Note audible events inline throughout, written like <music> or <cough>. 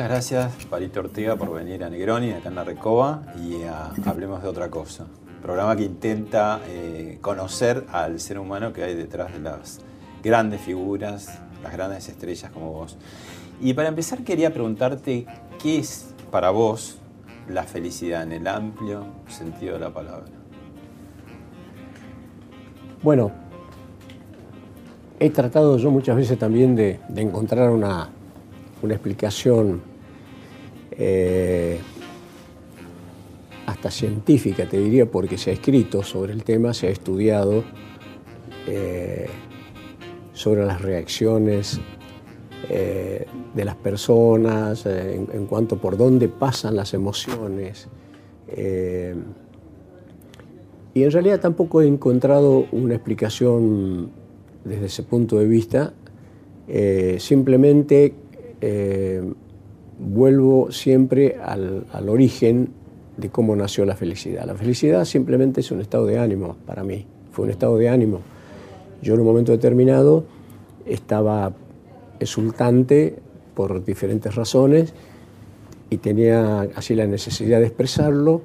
Muchas gracias, Palito Ortega, por venir a Negroni, acá en la Recoba, y a Hablemos de otra cosa. Programa que intenta eh, conocer al ser humano que hay detrás de las grandes figuras, las grandes estrellas como vos. Y para empezar quería preguntarte, ¿qué es para vos la felicidad en el amplio sentido de la palabra? Bueno, he tratado yo muchas veces también de, encontrar una explicación eh, hasta científica, te diría, porque se ha escrito sobre el tema, se ha estudiado eh, sobre las reacciones eh, de las personas, en, en, cuanto por dónde pasan las emociones. y en realidad tampoco he encontrado una explicación desde ese punto de vista, simplemente vuelvo siempre al, al, origen de cómo nació la felicidad. La felicidad simplemente es un estado de ánimo para mí, fue un estado de ánimo. Yo en un momento determinado estaba exultante por diferentes razones y tenía así la necesidad de expresarlo.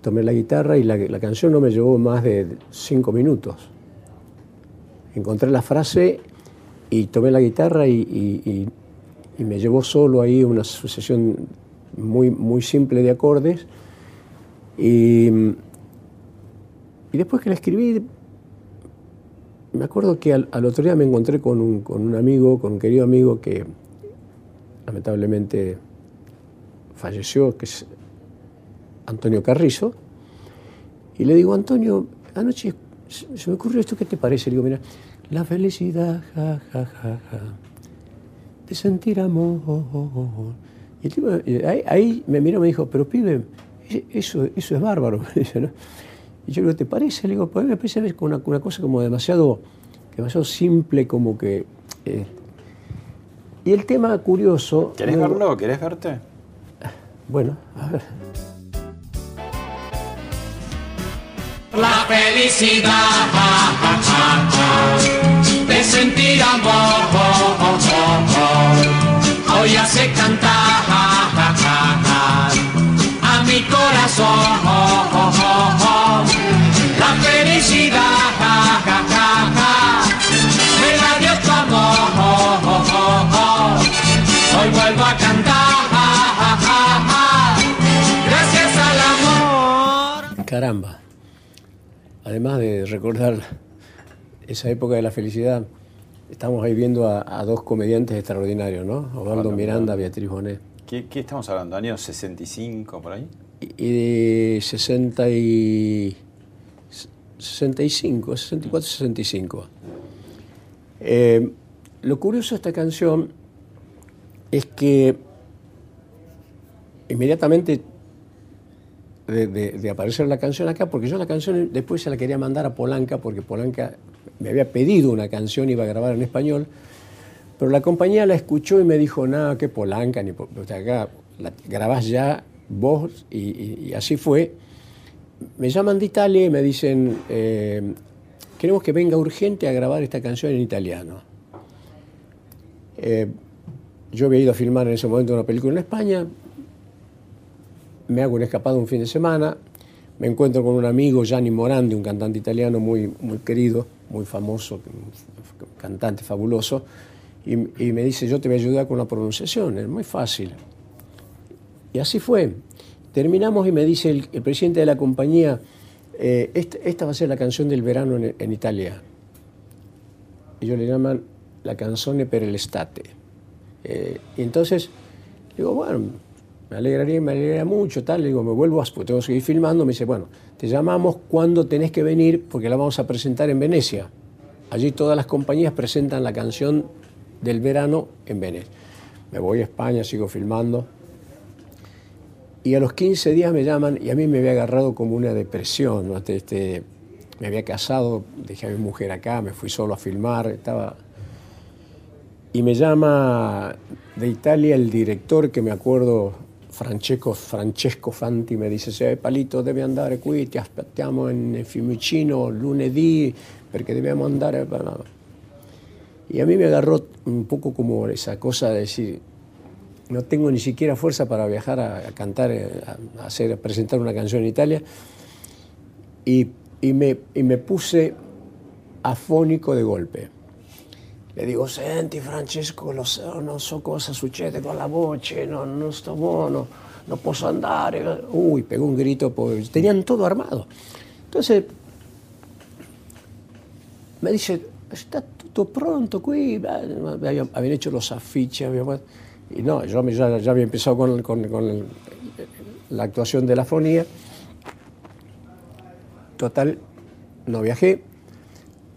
Tomé la guitarra y la, la canción no me llevó más de cinco minutos. Encontré la frase y tomé la guitarra y, y, y y me llevó solo ahí una sucesión muy, muy simple de acordes. Y, y después que la escribí, me acuerdo que al, al otro día me encontré con un, con un, amigo, con un querido amigo que lamentablemente falleció, que es Antonio Carrizo, y le digo, Antonio, anoche se me ocurrió esto, ¿qué te parece? Le digo, mira, la felicidad, ja, ja, ja, ja de sentir amor. Y el tipo, ahí, ahí, me miró y me dijo, pero pibe, eso, eso es bárbaro. <laughs> ¿no? Y yo le digo, ¿te parece? Le digo, pues me parece una, una cosa como demasiado, demasiado simple, como que... Eh. Y el tema curioso... ¿Querés luego, verlo? ¿Querés verte? Bueno, a ver. La felicidad sentir amor. Hoy hace cantar a mi corazón. La felicidad me la dio tu amor. Hoy vuelvo a cantar gracias al amor. Caramba. Además de recordar esa época de la felicidad Estamos ahí viendo a, a dos comediantes extraordinarios, ¿no? Osvaldo Miranda, Beatriz Bonet. ¿Qué, ¿Qué, estamos hablando? ¿Años 65 por ahí? Y, y de 60 y 65, 64, 65. Eh, lo curioso de esta canción es que inmediatamente de, de, de, aparecer la canción acá, porque yo la canción después se la quería mandar a Polanca, porque Polanca me había pedido una canción, iba a grabar en español, pero la compañía la escuchó y me dijo, nada, qué Polanca, ni o sea, acá la grabás ya vos, y, así fue. Me llaman de Italia y me dicen, eh, queremos que venga urgente a grabar esta canción en italiano. Eh, yo había ido a filmar en ese momento una película en España, me hago un escapado un fin de semana, me encuentro con un amigo, Gianni Morandi, un cantante italiano muy, muy querido, muy famoso, cantante fabuloso, y, me dice, yo te voy a ayudar con la pronunciación, es muy fácil. Y así fue. Terminamos y me dice el, presidente de la compañía, eh, esta, esta, va a ser la canción del verano en, en Italia. Ellos le llaman la canzone per l'estate. Eh, y entonces, digo, bueno, me alegraría, me alegraría mucho, tal, le digo, me vuelvo a, tengo que seguir filmando, me dice, bueno, te llamamos cuando tenés que venir porque la vamos a presentar en Venecia. Allí todas las compañías presentan la canción del verano en Venecia. Me voy a España, sigo filmando, Y a los 15 días me llaman y a mí me había agarrado como una depresión. ¿no? Este, este, me había casado, dejé a mi mujer acá, me fui solo a filmar, estaba... Y me llama de Italia el director que me acuerdo, Francesco, Francesco Fanti, me dice, se Palito debe andare qui, ti aspettiamo in Fiumicino lunedì perché dobbiamo andare... Y a mí me agarró un poco como esa cosa de decir, no tengo ni siquiera fuerza para viajar a, cantar, eh, a, hacer, presentar una canción en Italia. Y me puse afónico de golpe. Le digo, senti Francesco, lo so, non so cosa succede con la voce, no, no sto buono, no posso andare. Uy, pegó un grito, porque tenían todo armado. Entonces, me dice, está todo pronto qui, habían, hecho los afiches, y no, yo ya, ya había empezado con, con, con el, la actuación de la fonía. Total, no viajé.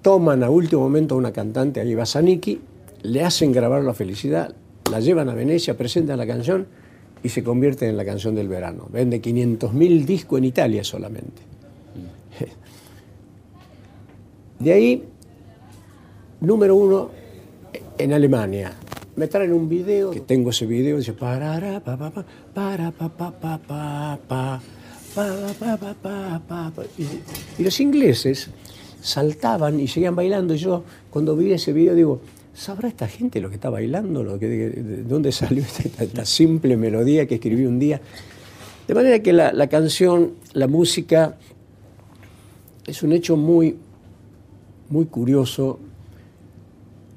Toman a último momento a una cantante, ahí va Saniki, le hacen grabar La Felicidad, la llevan a Venecia, presentan la canción y se convierte en la canción del verano. Vende 500.000 discos en Italia solamente. De ahí, número uno en Alemania. Me traen un video, que tengo ese video, dice para pa pa pa para pa pa pa pa pa pa pa pa pa pa y los ingleses saltaban y seguían bailando y yo cuando vi ese video digo ¿Sabrá esta gente lo que está bailando? Lo que, de, de dónde salió <laughs> esta, esta, simple melodía que escribí un día? De manera que la, la canción, la música, es un hecho muy, muy curioso.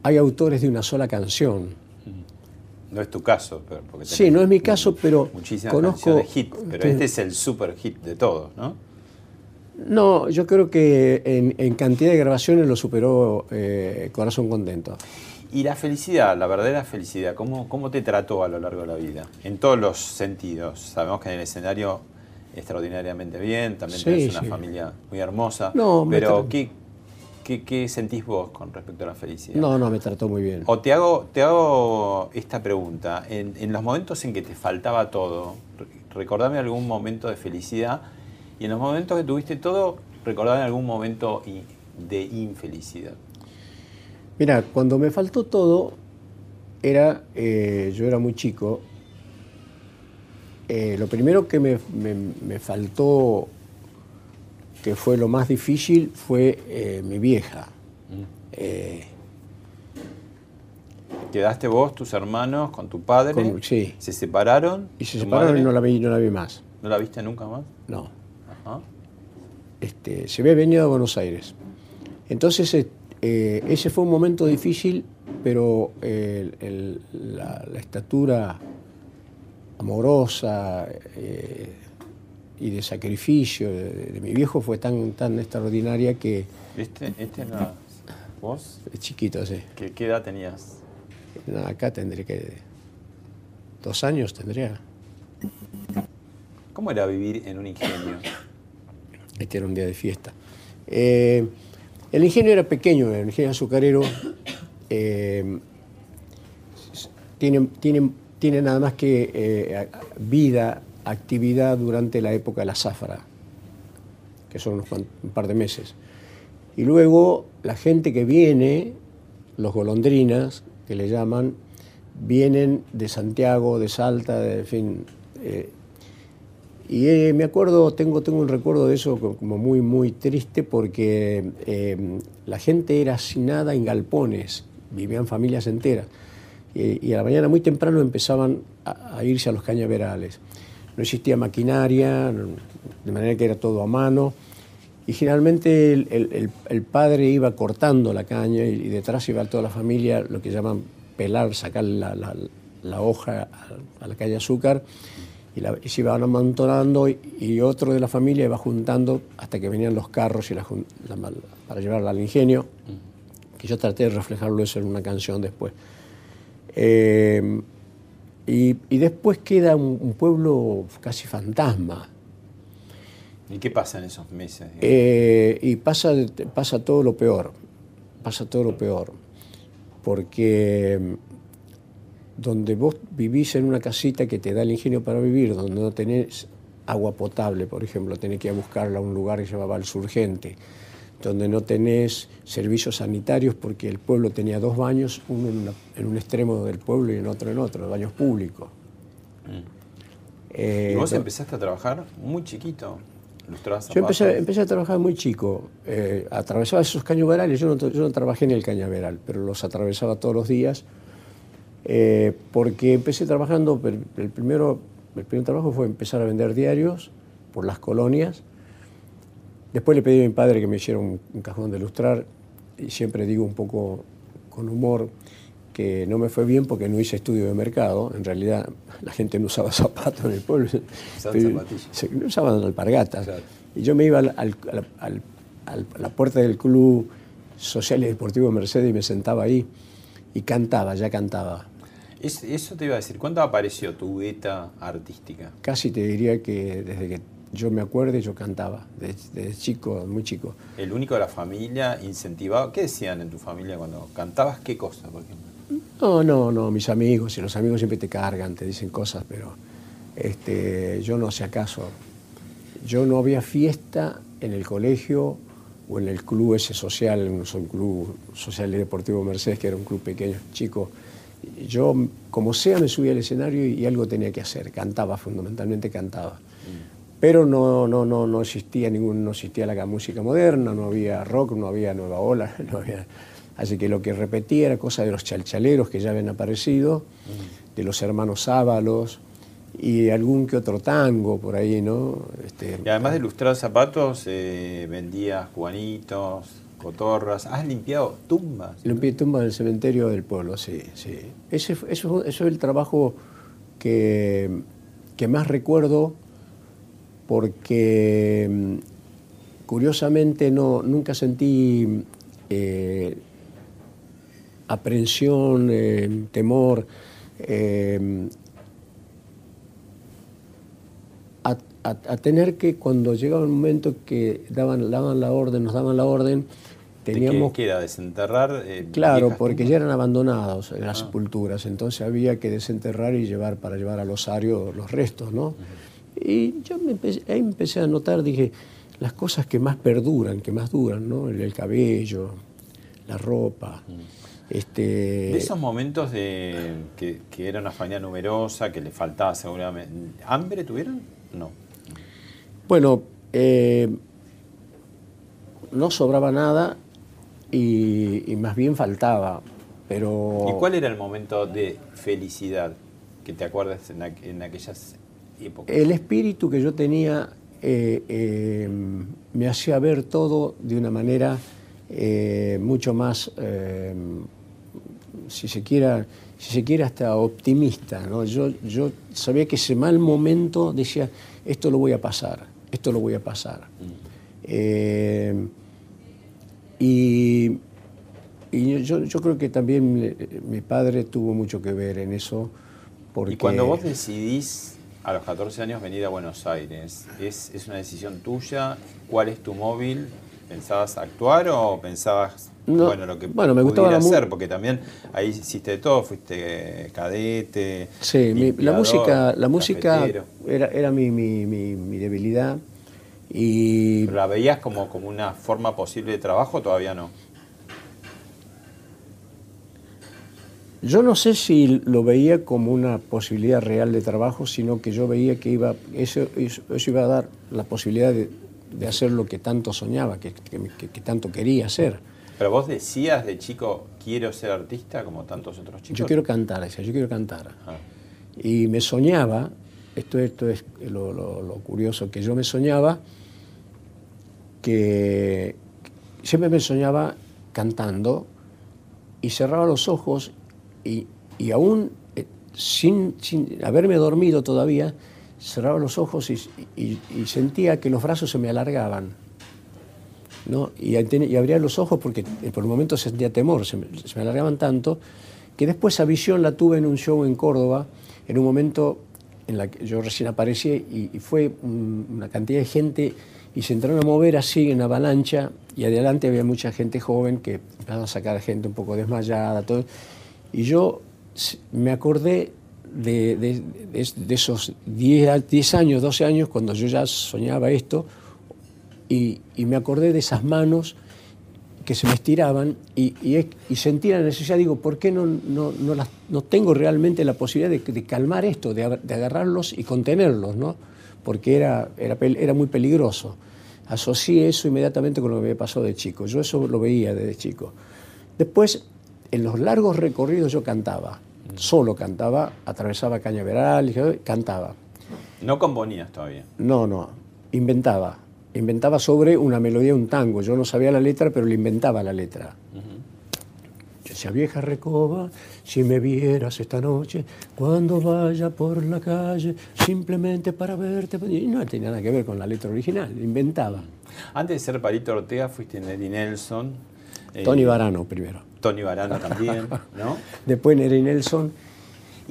Hay autores de una sola canción. No es tu caso, pero porque Sí, no es mi caso, pero muchísimas conozco... hit, pero este es el super hit de todos, ¿no? No, yo creo que en, en cantidad de grabaciones lo superó eh, Corazón Contento. Y la felicidad, la verdadera felicidad, ¿cómo, ¿cómo te trató a lo largo de la vida? En todos los sentidos. Sabemos que en el escenario extraordinariamente bien, también Sí, tenés una sí. familia muy hermosa. No, pero ¿qué, qué, qué sentís vos con respecto a la felicidad? No, no, me trató muy bien. O te hago, te hago esta pregunta. En, en los momentos en que te faltaba todo, re- recordame algún momento de felicidad. Y en los momentos que tuviste todo, recordame algún momento de infelicidad. Mira, cuando me faltó todo, era, eh, yo era muy chico. Eh, lo primero que me, me- me faltó, que fue lo más difícil, fue eh, mi vieja. Eh, Quedaste vos, tus hermanos, con tu padre. Con- sí. Se separaron. y se ¿Tu separaron madre? y no la vi, no la vi más. ¿No la viste nunca más? No. Ajá. Este, se había venido a Buenos Aires. Entonces, eh, ese fue un momento difícil, pero eh, el- la, la estatura amorosa eh, y de sacrificio de, de mi viejo fue tan, tan extraordinaria que ¿Viste? Este era vos. es chiquito, sí. ¿Qué, qué edad tenías? No, acá tendré que... Dos años tendría. ¿Cómo era vivir en un ingenio? Este era un día de fiesta. Eh, el ingenio era pequeño, el ingenio azucarero <coughs> eh, tiene, nada más que eh, vida, actividad durante la época de la zafra, que son unos un par de meses. Y luego la gente que viene, los golondrinas, que le llaman, vienen de Santiago, de Salta, de, en fin. Y eh, me acuerdo, tengo, tengo un recuerdo de eso co- como muy, muy triste porque eh, la gente era hacinada en galpones, vivían familias enteras. Y, y a la mañana muy temprano empezaban a, a irse a los cañaverales. No existía maquinaria, de manera que era todo a mano. Y generalmente el, el- el- padre iba cortando la caña y, y detrás iba toda la familia, lo que llaman pelar, sacar la, la- la hoja a, a la caña azúcar y, la- y se iban amontonando y, y otro de la familia iba juntando hasta que venían los carros y la para llevarla al ingenio, que yo traté de reflejarlo eso en una canción después. Eh, y, y después queda un, un pueblo casi fantasma. ¿Y qué pasa en esos meses? Eh, y pasa, pasa todo lo peor, pasa todo lo peor, porque donde vos vivís en una casita que te da el ingenio para vivir, donde no tenés agua potable, por ejemplo, tenés que ir a buscarla a un lugar que se llamaba El Surgente, donde no tenés servicios sanitarios porque el pueblo tenía dos baños, uno en, una- en un extremo del pueblo y en otro en otro, baños públicos. Eh, y vos no- empezaste a trabajar muy chiquito. Yo empecé, empecé a trabajar muy chico, eh, atravesaba esos cañaverales, yo no, yo no trabajé en el cañaveral, pero los atravesaba todos los días, eh, porque empecé trabajando, el, primero, el primer trabajo fue empezar a vender diarios por las colonias, después le pedí a mi padre que me hiciera un, un cajón de lustrar, y siempre digo un poco con humor que no me fue bien porque no hice estudio de mercado, en realidad <laughs> la gente no usaba zapatos en el pueblo, Usaban zapatillas. usaban alpargatas. Claro. Y yo me iba al- al- al- al- al- a la puerta del Club Social y Deportivo Mercedes y me sentaba ahí y cantaba, ya cantaba. Es- eso te iba a decir, ¿cuándo apareció tu beta artística? Casi te diría que desde que yo me acuerde yo cantaba, desde, desde chico, muy chico. ¿El único de la familia incentivaba? ¿Qué decían en tu familia cuando cantabas? ¿Qué cosa, por ejemplo? No, no, no, mis amigos, y los amigos siempre te cargan, te dicen cosas, pero este, yo no hacía caso. Yo no había fiesta en el colegio o en el club ese social, un club social y deportivo Mercedes, que era un club pequeño, chico. Yo, como sea, me subía al escenario y algo tenía que hacer. Cantaba, fundamentalmente cantaba. Pero no, no, no, no existía ningún, no existía la música moderna, no había rock, no había nueva ola, <laughs> no había. Así que lo que repetía era cosa de los chalchaleros que ya habían aparecido, de los hermanos Ábalos y algún que otro tango por ahí, ¿no? Este, Y además de ilustrar zapatos, eh, vendías juanitos, cotorras. ¿Has limpiado tumbas? Limpié tumba del cementerio del pueblo, sí, sí. Ese, eso, eso es el trabajo que, que más recuerdo porque mm, curiosamente no, nunca sentí eh, aprensión, eh, temor. eh, a, tener que cuando llegaba el momento que daban, daban la orden, nos daban la orden, ¿De teníamos qué era? ¿Desenterrar? eh, Claro, porque tumbas? ya eran abandonados en las sepulturas, entonces había que desenterrar y llevar para llevar al osario los restos, ¿no? Y yo me empecé, ahí empecé a notar, dije, las cosas que más perduran, que más duran, ¿no? El, el cabello, la ropa, este... De esos momentos de que, que era una familia numerosa, que le faltaba seguramente. ¿Hambre tuvieron? No. Bueno, eh, no sobraba nada y, y más bien faltaba, pero... ¿Y cuál era el momento de felicidad que te acuerdas en, aqu- en aquellas épocas? El espíritu que yo tenía eh, eh, me hacía ver todo de una manera eh, mucho más, si se quiera, si se quiere hasta optimista. ¿no? Yo, yo sabía que ese mal momento decía, esto lo voy a pasar, esto lo voy a pasar. Eh, y y yo, yo creo que también mi padre tuvo mucho que ver en eso. Porque Y cuando vos decidís a los 14 años venir a Buenos Aires, ¿es, es una decisión tuya? ¿Cuál es tu móvil? ¿Pensabas actuar o pensabas, No, bueno, lo que bueno, me gustaba hacer? Porque también ahí hiciste de todo, fuiste cadete, Sí, mi- la música, la música era, era mi, mi- mi- debilidad y ¿Pero ¿La veías como, como una forma posible de trabajo o todavía no? yo no sé si lo veía como una posibilidad real de trabajo, sino que yo veía que iba, eso, eso- eso iba a dar la posibilidad de, de hacer lo que tanto soñaba, que- que- que tanto quería hacer. ¿Pero vos decías de chico, quiero ser artista como tantos otros chicos? Yo quiero cantar, decía, yo quiero cantar. Ah. Y me soñaba, esto, esto es lo, lo- lo curioso, que yo me soñaba que siempre me soñaba cantando y cerraba los ojos y, y aún eh, sin, sin haberme dormido todavía, cerraba los ojos y, y- y sentía que los brazos se me alargaban. ¿No? Y, y abría los ojos porque eh, por un momento sentía temor, se me, se me alargaban tanto, que después esa visión la tuve en un show en Córdoba, en un momento en la que yo recién aparecí y, y fue un- una cantidad de gente y se entraron a mover así en avalancha y adelante había mucha gente joven que empezaron a sacar gente un poco desmayada, todo. Y yo me acordé de, de- de- de esos 10, a- 10 años, 12 años, cuando yo ya soñaba esto, y, y me acordé de esas manos que se me estiraban y, y y sentí la necesidad, digo, ¿por qué no, no, no, las- no tengo realmente la posibilidad de, de calmar esto, de, de agarrarlos y contenerlos, ¿no? Porque era, era, era muy peligroso. Asocié eso inmediatamente con lo que me pasó de chico. Yo eso lo veía desde chico. Después, en los largos recorridos yo cantaba, solo cantaba, atravesaba Cañaveral, y cantaba. No componías todavía. No, no, inventaba. Inventaba sobre una melodía, un tango. Yo no sabía la letra, pero le inventaba la letra. Yo decía, vieja recoba, si me vieras esta noche, cuando vaya por la calle, simplemente para verte. Y no tenía nada que ver con la letra original, inventaba. Antes de ser Palito Ortega fuiste Nelly Nelson. eh, Tony Varano primero. Tony Varano también, ¿no? <laughs> Después Neri Nelson.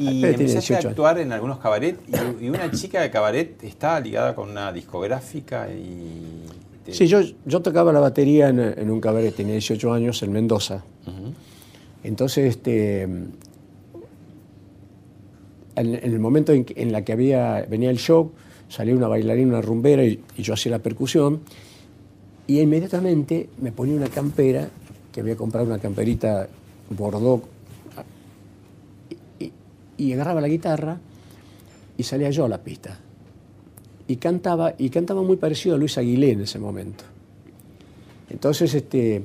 Y tiene empezaste 18 a actuar en algunos cabaret y, y una chica de cabaret estaba ligada con una discográfica y... te- Sí, yo, yo tocaba la batería en, en un cabaret, tenía 18 años en Mendoza. Entonces, este, en, en el momento en, en la que había, venía el show, salía una bailarina, una rumbera y, y yo hacía la percusión. Y inmediatamente me ponía una campera, que había comprado una camperita Bordeaux, y- agarraba la guitarra y salía yo a la pista. Y cantaba, y cantaba muy parecido a Luis Aguilé en ese momento. Entonces, este,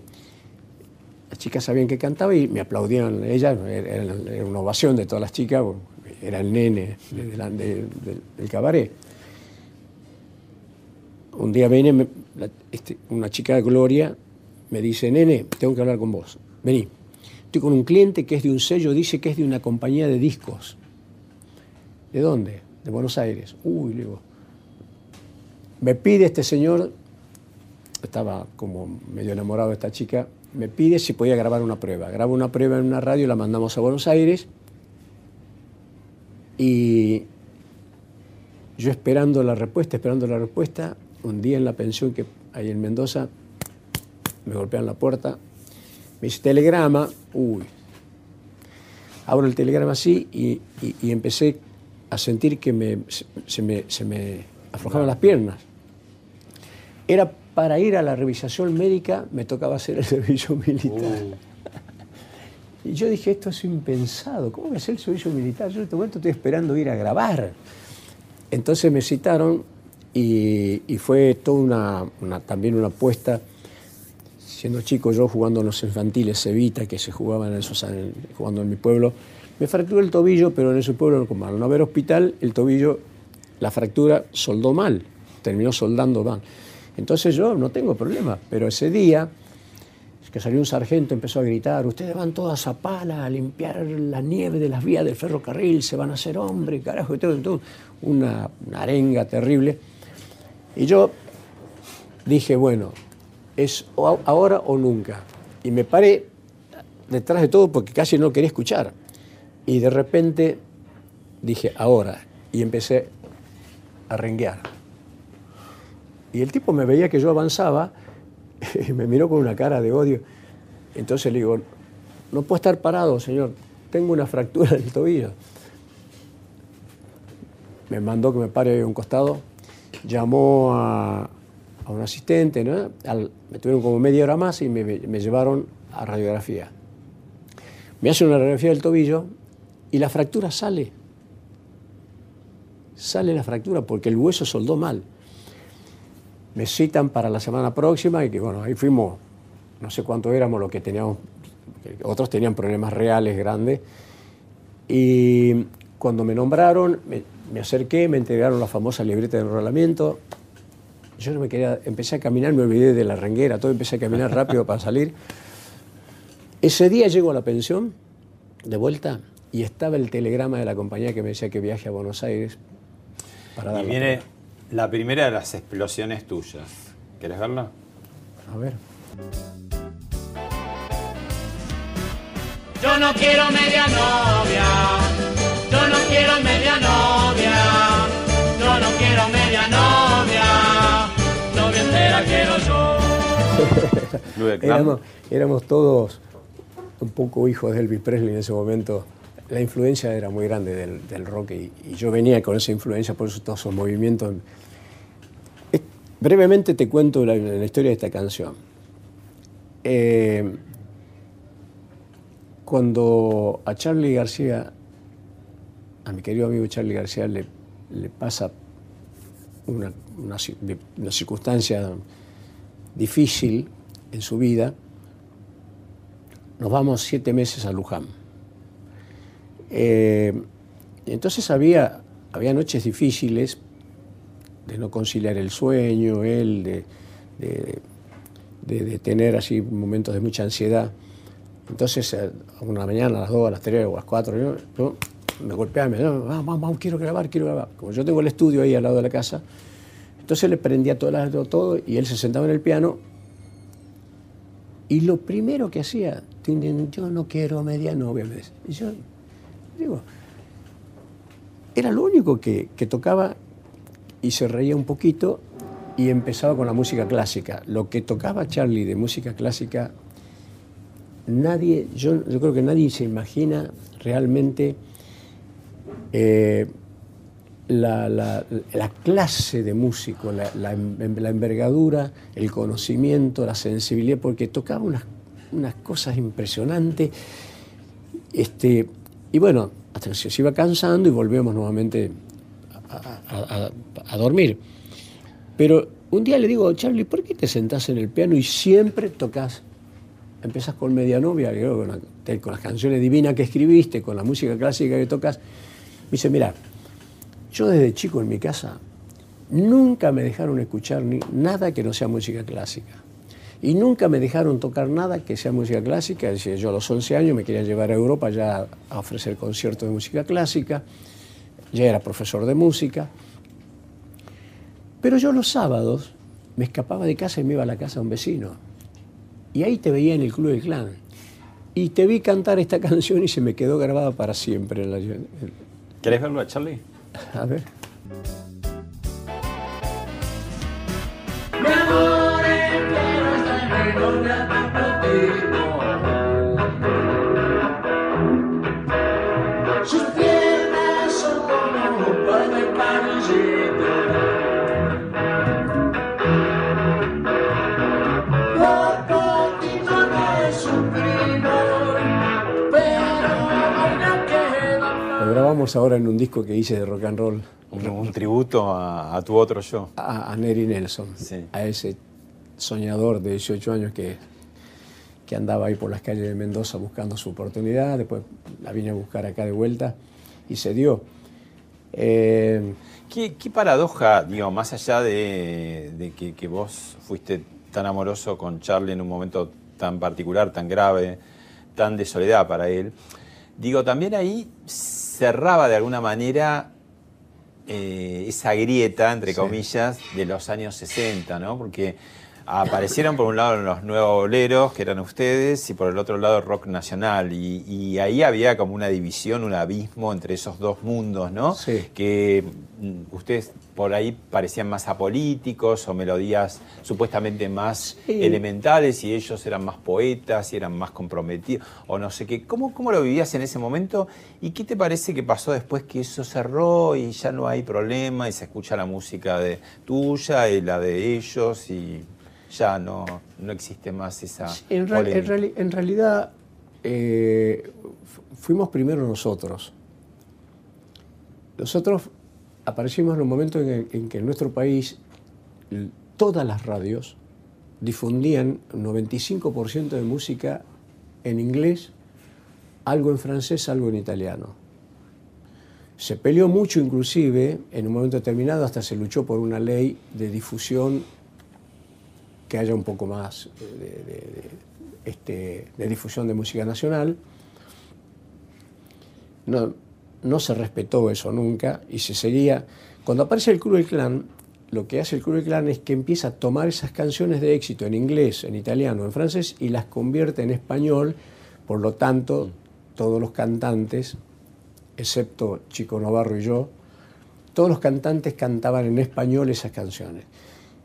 las chicas sabían que cantaba y me aplaudían. Ella era, una ovación de todas las chicas, era el nene del cabaret. Un día viene este, una chica de Gloria, me dice, nene, tengo que hablar con vos. Vení. Estoy con un cliente que es de un sello, dice que es de una compañía de discos. ¿De dónde? De Buenos Aires. Uy, le digo. Me pide este señor, estaba como medio enamorado de esta chica, me pide si podía grabar una prueba. Grabo una prueba en una radio, la mandamos a Buenos Aires y yo esperando la respuesta, esperando la respuesta, un día en la pensión que hay en Mendoza, me golpean la puerta, me dice telegrama, uy. Abro el telegrama así y, y- y empecé a sentir que me- se, se me, se me aflojaban las piernas. Era para ir a la revisación médica, me tocaba hacer el <laughs> servicio militar. Y yo dije, esto es impensado, ¿cómo voy a hacer el servicio militar? Yo en este momento estoy esperando ir a grabar. Entonces me citaron y, y fue toda una, una- también una apuesta. Siendo chico yo jugando en los infantiles Cevita, que se jugaban en esos jugando en mi pueblo, me fracturé el tobillo, pero en ese pueblo, como al no haber hospital, el tobillo, la fractura soldó mal, terminó soldando mal. Entonces yo no tengo problema, pero ese día que salió un sargento, empezó a gritar, ustedes van todas a pala a limpiar la nieve de las vías del ferrocarril, se van a hacer hombre, carajo, y todo, todo. Una, una arenga terrible. Y yo dije, bueno, es ahora o nunca. Y me paré detrás de todo porque casi no quería escuchar. Y de repente dije, ahora. Y empecé a renguear. Y el tipo me veía que yo avanzaba <laughs> y me miró con una cara de odio. Entonces le digo, no puedo estar parado, señor, tengo una fractura en el tobillo. Me mandó que me pare a un costado, llamó a, a un asistente, me tuvieron como media hora más y me, llevaron a radiografía. Me hacen una radiografía del tobillo y la fractura sale. Sale la fractura porque el hueso soldó mal me citan para la semana próxima y que bueno, ahí fuimos, no sé cuánto éramos lo que teníamos, otros tenían problemas reales grandes. Y cuando me nombraron, me, me acerqué, me entregaron la famosa libreta de enrolamiento. Yo no me quería, empecé a caminar, me olvidé de la renguera, todo empecé a caminar rápido para salir. Ese día llego a la pensión, de vuelta, y estaba el telegrama de la compañía que me decía que viaje a Buenos Aires para dar Y la viene la primera de las explosiones tuyas. ¿Querés verla? A ver. Yo no quiero media novia, yo no quiero media novia, yo no quiero media novia, quiero yo. <laughs> Éramos, éramos todos un poco hijos de Elvis Presley en ese momento. la influencia era muy grande del, del rock y, y yo venía con esa influencia, por eso todos esos movimientos. Es- brevemente te cuento la, la historia de esta canción. Eh, cuando a Charlie García, a mi querido amigo Charlie García, le, le pasa una, una una circunstancia difícil en su vida, nos vamos siete meses a Luján. Eh, entonces había, había noches difíciles de no conciliar el sueño, él, de, de- tener así momentos de mucha ansiedad. Entonces, eh, a una mañana, a las 2, a las 3 o a las 4, yo, yo me golpeaba me decía, vamos, vamos, quiero grabar, quiero grabar. Como yo tengo el estudio ahí al lado de la casa, entonces le prendía todo, todo, y él se sentaba en el piano y lo primero que hacía, yo no quiero media novia, me decía. Y yo, digo, era lo único que, que tocaba y se reía un poquito y empezaba con la música clásica. Lo que tocaba Charlie de música clásica, nadie, yo, yo creo que nadie se imagina realmente eh, la, la- la clase de músico, la, la envergadura, el conocimiento, la sensibilidad, porque tocaba unas, unas cosas impresionantes. Este, y bueno, hasta que se iba cansando y volvemos nuevamente a, a- a- a dormir. Pero un día le digo, Charlie, ¿por qué te sentás en el piano y siempre tocas? Empezás con Media Novia, y luego con, con las canciones divinas que escribiste, con la música clásica que tocas. Me dice, mira, yo desde chico en mi casa nunca me dejaron escuchar ni, nada que no sea música clásica. Y nunca me dejaron tocar nada que sea música clásica. Es yo a los 11 años me querían llevar a Europa ya a ofrecer conciertos de música clásica. Ya era profesor de música. Pero yo los sábados me escapaba de casa y me iba a la casa de un vecino. Y ahí te veía en el Club del Clan. Y te vi cantar esta <laughs> canción y se me quedó grabada para siempre. en la- ¿Querés verlo a Charlie? a ver. Mi amor entero está en grabamos ahora en un disco que hice de rock and roll Un, un tributo a, a tu otro yo. a, a Neri Nelson, Sí. a ese soñador de 18 años que, que andaba ahí por las calles de Mendoza buscando su oportunidad, después la vine a buscar acá de vuelta y se dio. Eh, ¿Qué, qué paradoja, digo, más allá de, de que, que vos fuiste tan amoroso con Charlie en un momento tan particular, tan grave, tan de soledad para él, digo, también ahí cerraba de alguna manera eh, esa grieta, entre Sí. comillas, de los años 60, ¿no? Porque aparecieron por un lado los nuevos boleros, que eran ustedes, y por el otro lado rock nacional. Y, y ahí había como una división, un abismo entre esos dos mundos, ¿no? Sí. Que mm, ustedes por ahí parecían más apolíticos o melodías supuestamente más Sí. elementales y ellos eran más poetas y eran más comprometidos o no sé qué. ¿Cómo, ¿Cómo lo vivías en ese momento y qué te parece que pasó después que eso cerró y ya no hay problema y se escucha la música de tuya y la de ellos y ya no, no existe más esa en, real- en polémica? reali- en realidad eh, fu- fuimos primero nosotros. Nosotros aparecimos en un momento en, el- en que en nuestro país todas las radios difundían un 95% de música en inglés, algo en francés, algo en italiano. Se peleó mucho inclusive, en un momento determinado hasta se luchó por una ley de difusión que haya un poco más eh, de, de- de- este, de difusión de música nacional. No, no se respetó eso nunca y se seguía. Cuando aparece el Club del Clan, lo que hace el Club del Clan es que empieza a tomar esas canciones de éxito en inglés, en italiano, en francés y las convierte en español. Por lo tanto, todos los cantantes, excepto Chico Navarro y yo, todos los cantantes cantaban en español esas canciones.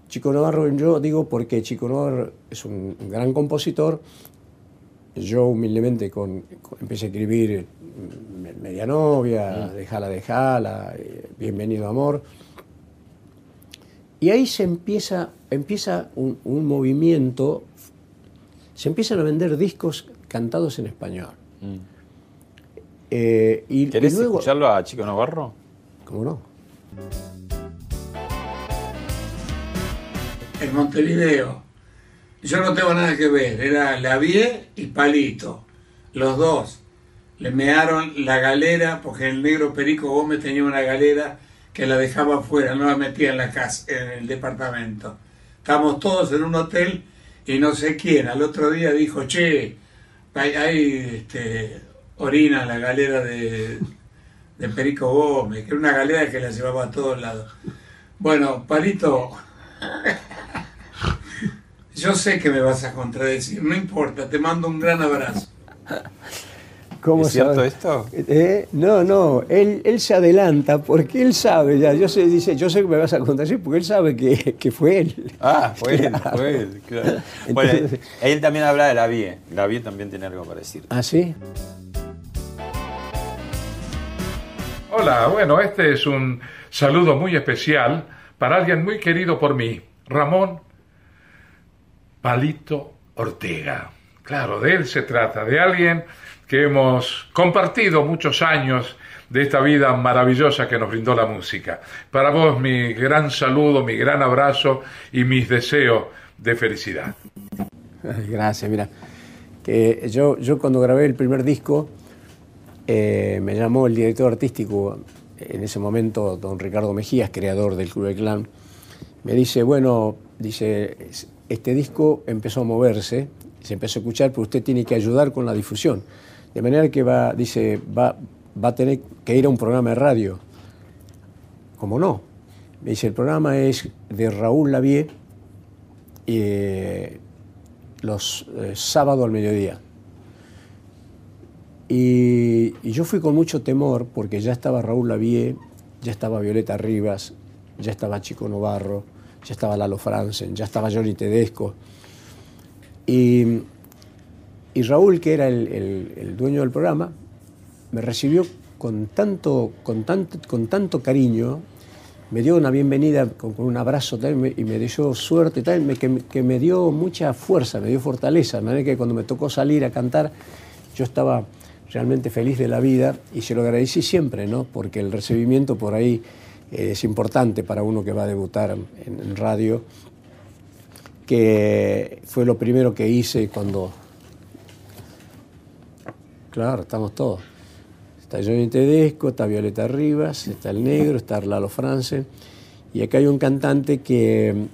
Chico Navarro yo digo porque Chico Navarro es un gran compositor, yo humildemente con, con- empecé a escribir mm, Media novia, Dejala, dejala, eh, Bienvenido amor. Y ahí se empieza, empieza un, un movimiento, se empiezan a vender discos cantados en español. Eh, y, y Mm. ¿Querés luego, escucharlo a Chico Navarro? ¿Cómo no? En Montevideo. Yo no tengo nada que ver, era Lavie y Palito, los dos. Le mearon la galera, porque el negro Perico Gómez tenía una galera que la dejaba afuera, no la metía en la casa, en el departamento. Estábamos todos en un hotel y no sé quién, al otro día dijo, che, hay, hay, este, orina en la galera de, de Perico Gómez, que era una galera que la llevaba a todos lados. Bueno, Palito, yo sé que me vas a contradecir, no importa, te mando un gran abrazo. ¿Cómo ¿Es cierto sabe? esto? Eh, No, no, él, él se adelanta porque él sabe ya. Yo sé, dice, yo sé que me vas a así porque él sabe que, que fue él. Ah, fue él, fue él, claro. Bueno, Entonces- él también habla de la vie. La vie también tiene algo para decir. ¿Ah, sí? Hola, bueno, este es un saludo muy especial para alguien muy querido por mí, Ramón Palito Ortega. Claro, de él se trata, de alguien que hemos compartido muchos años de esta vida maravillosa que nos brindó la música. Para vos mi gran saludo, mi gran abrazo y mis deseos de felicidad. Gracias, mira. Que yo, yo cuando grabé el primer disco, eh, me llamó el director artístico, en ese momento, don Ricardo Mejías, creador del Club del Clan. Me dice, bueno, dice, este disco empezó a moverse, se empezó a escuchar, pero usted tiene que ayudar con la difusión. De manera que va, dice, va, va a tener que ir a un programa de radio. ¿Cómo no? Me dice, el programa es de Raúl Lavie, eh, los eh, sábados al mediodía. Y, yo fui con mucho temor porque ya estaba Raúl Lavie, ya estaba Violeta Rivas, ya estaba Chico Novarro, ya estaba Lalo Franzen, ya estaba Johnny Tedesco. Y, y Raúl, que era el, el- el dueño del programa, me recibió con tanto, con tanto, con tanto cariño, me dio una bienvenida con, con un abrazo tal, y me- dio suerte, tal, me- que, que me dio mucha fuerza, me dio fortaleza, de manera que cuando me tocó salir a cantar, yo estaba realmente feliz de la vida y se lo agradecí siempre, ¿no? porque el recibimiento por ahí es importante para uno que va a debutar en, radio, que fue lo primero que hice cuando... Claro, estamos todos. Está Johnny Tedesco, está Violeta Rivas, está el negro, está Lalo Franzen. Y acá hay un cantante que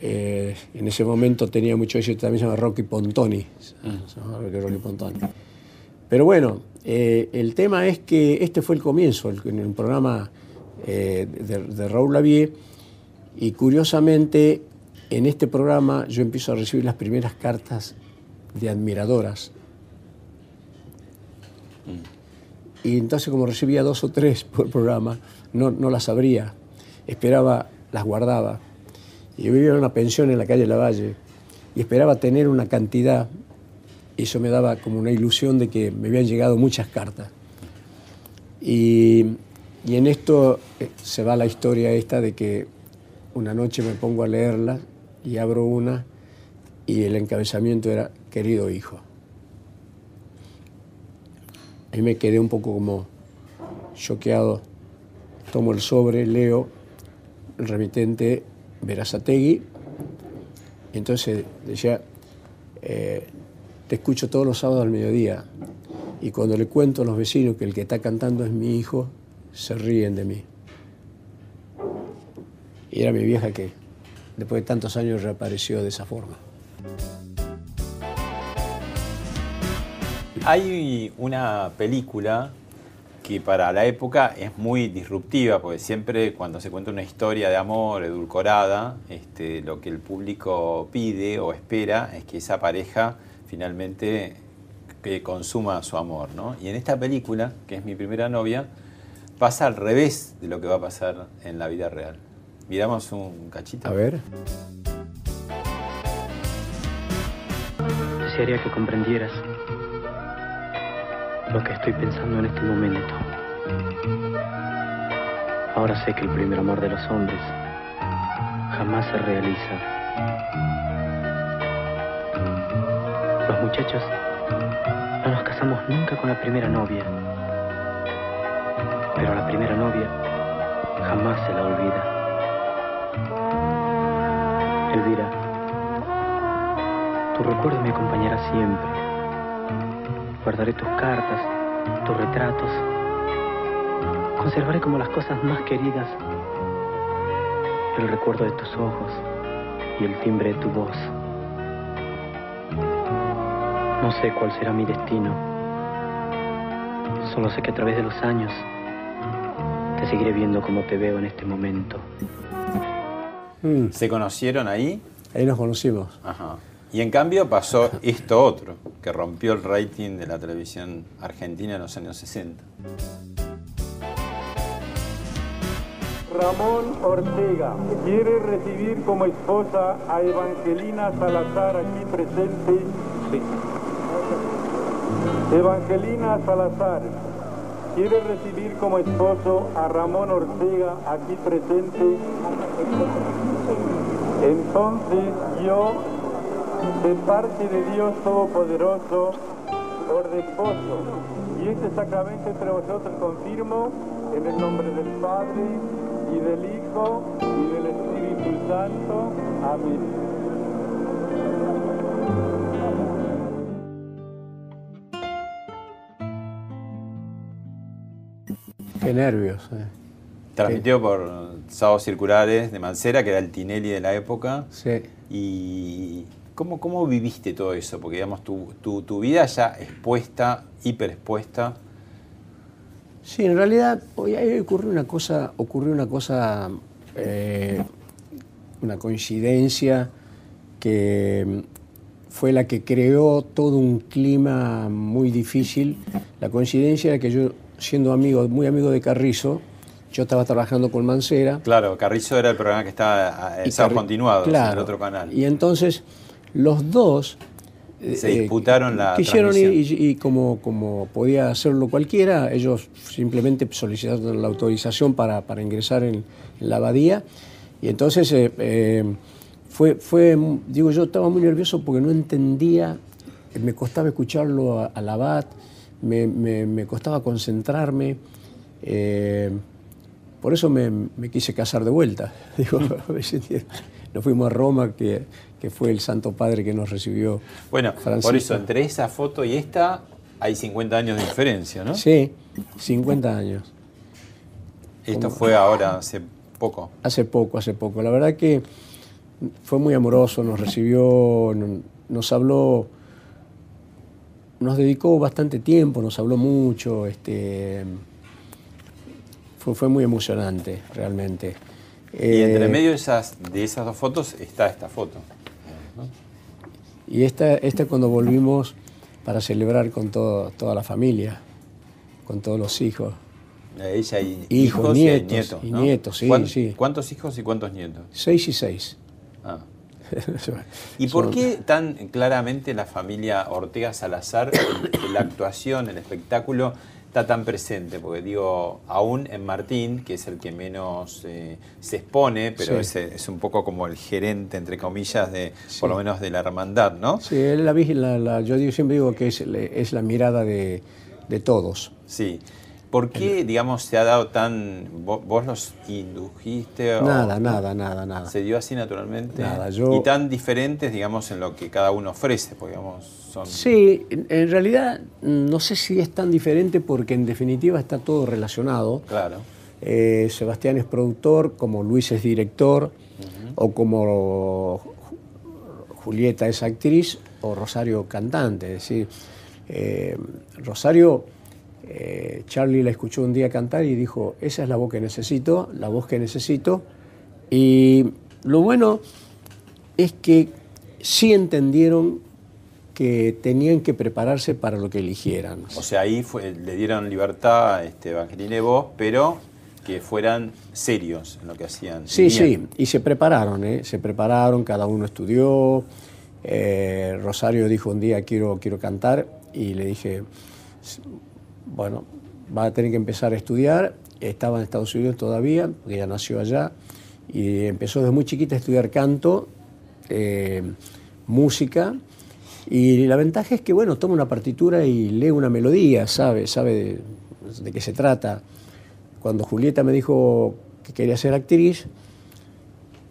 eh, en ese momento tenía mucho éxito, también se llama Rocky Pontoni. Pero bueno, eh, el tema es que este fue el comienzo, el, el programa eh, de, de Raúl Lavie. Y curiosamente, en este programa yo empiezo a recibir las primeras cartas de admiradoras y entonces como recibía dos o tres por programa, no, no las abría, esperaba, las guardaba. Y yo vivía en una pensión en la calle Lavalle y esperaba tener una cantidad y eso me daba como una ilusión de que me habían llegado muchas cartas. Y, y en esto eh, se va la historia esta de que una noche me pongo a leerla y abro una y el encabezamiento era querido hijo. Ahí me quedé un poco como choqueado. Tomo el sobre, leo el remitente Verazategui. Entonces decía, eh, te escucho todos los sábados al mediodía. Y cuando le cuento a los vecinos que el que está cantando es mi hijo, se ríen de mí. Y era mi vieja que después de tantos años reapareció de esa forma. Hay una película que para la época es muy disruptiva, porque siempre cuando se cuenta una historia de amor edulcorada, este, lo que el público pide o espera es que esa pareja finalmente que consuma su amor. ¿no? Y en esta película, que es mi primera novia, pasa al revés de lo que va a pasar en la vida real. Miramos un cachito. A ver. desearía que comprendieras lo que estoy pensando en este momento. Ahora sé que el primer amor de los hombres jamás se realiza. Los muchachos no nos casamos nunca con la primera novia, pero la primera novia jamás se la olvida. Elvira, tu recuerdo me acompañará siempre. Guardaré tus cartas, tus retratos. Conservaré como las cosas más queridas el recuerdo de tus ojos y el timbre de tu voz. No sé cuál será mi destino. Solo sé que a través de los años seguiré viendo como te veo en este momento. Mm, ¿Se conocieron ahí? ahí nos conocimos. Ajá. Y en cambio pasó esto otro, que rompió el rating de la televisión argentina en los años 60. Ramón Ortega quiere recibir como esposa a Evangelina Salazar aquí presente. Evangelina Salazar quiere recibir como esposo a Ramón Ortega aquí presente. Entonces yo, de parte de Dios Todopoderoso, por de esposo, y este sacramento entre vosotros confirmo en el nombre del Padre y del Hijo y del Espíritu Santo. Amén. Qué nervios. eh. Transmitió por Sábados Circulares de Mancera, que era el Tinelli de la época. Sí. ¿Y cómo, cómo viviste todo eso? Porque, digamos, tu, tu, tu vida ya expuesta, hiperexpuesta. Sí, en realidad hoy ocurrió una cosa, ocurrió una cosa, eh, una coincidencia que mm, fue la que creó todo un clima muy difícil. La coincidencia era que yo, siendo amigo, muy amigo de Carrizo, yo estaba trabajando con Mancera. Claro, Carrizo era el programa que estaba sábado Carri- continuado en el otro canal. Y entonces los dos Se eh, disputaron la quisieron y, y- como, como podía hacerlo cualquiera, ellos simplemente solicitaron la autorización para, para ingresar en, en la abadía. Y entonces eh, eh, fue, fue, digo, yo estaba muy nervioso porque no entendía, eh, me costaba escucharlo al abad, me, me- me costaba concentrarme. eh, por eso me, me quise casar de vuelta. <laughs> Digo, nos fuimos a Roma, que, que fue el Santo Padre que nos recibió. Bueno, por Francisco. eso, entre esa foto y esta hay 50 años de diferencia, ¿no? Sí, 50 años. Esto fue ahora, hace poco. Hace poco, hace poco. La verdad que fue muy amoroso, nos recibió, no- nos habló, nos dedicó bastante tiempo, nos habló mucho, este, fue, fue muy emocionante, realmente. Y entre Eh, medio de esas, de esas dos fotos está esta foto. Y esta, esta cuando volvimos para celebrar con todo- toda la familia, con todos los hijos. Ella y Hijos, hijos y hay nietos, nietos. y ¿no? nietos, sí, ¿Cuán- sí. ¿Cuántos hijos y cuántos nietos? Seis y seis. Ah. <laughs> ¿Y por qué tan claramente la familia Ortega Salazar, la actuación, el espectáculo, está tan presente? Porque digo, aún en Martín, que es el que menos eh, se expone, pero Sí. es, es un poco como el gerente, entre comillas, de Sí. por lo menos de la hermandad, ¿no? Sí, él la, la- la- yo siempre digo que es la mirada de, de todos. Sí. ¿Por qué, digamos, se ha dado tan... ¿Vos, vos los indujiste? o- Nada, nada, nada, nada. ¿Se dio así naturalmente? Nada, yo- Y tan diferentes, digamos, en lo que cada uno ofrece, porque, digamos, son... Sí, en, realidad mm, no sé si es tan diferente porque en definitiva está todo relacionado. Claro. Eh, Sebastián es productor, como Luis es director, o como Ju- Julieta es actriz, o Rosario cantante. Es decir, eh, Rosario, eh, Charlie la escuchó un día cantar y dijo, esa es la voz que necesito, la voz que necesito. Y lo bueno es que sí entendieron que tenían que prepararse para lo que eligieran. O sea, ahí fue- le dieron libertad a este, Evangelina y vos, pero que fueran serios en lo que hacían. Sí, Bien. sí, y se prepararon, ¿eh? se prepararon, cada uno estudió, Eh, Rosario dijo un día, quiero, quiero cantar, y le dije, bueno, va a tener que empezar a estudiar. Estaba en Estados Unidos todavía, porque ella nació allá, y empezó desde muy chiquita a estudiar canto, eh, música, y la ventaja es que, bueno, toma una partitura y lee una melodía, sabe, sabe de, de qué se trata. Cuando Julieta me dijo que quería ser actriz,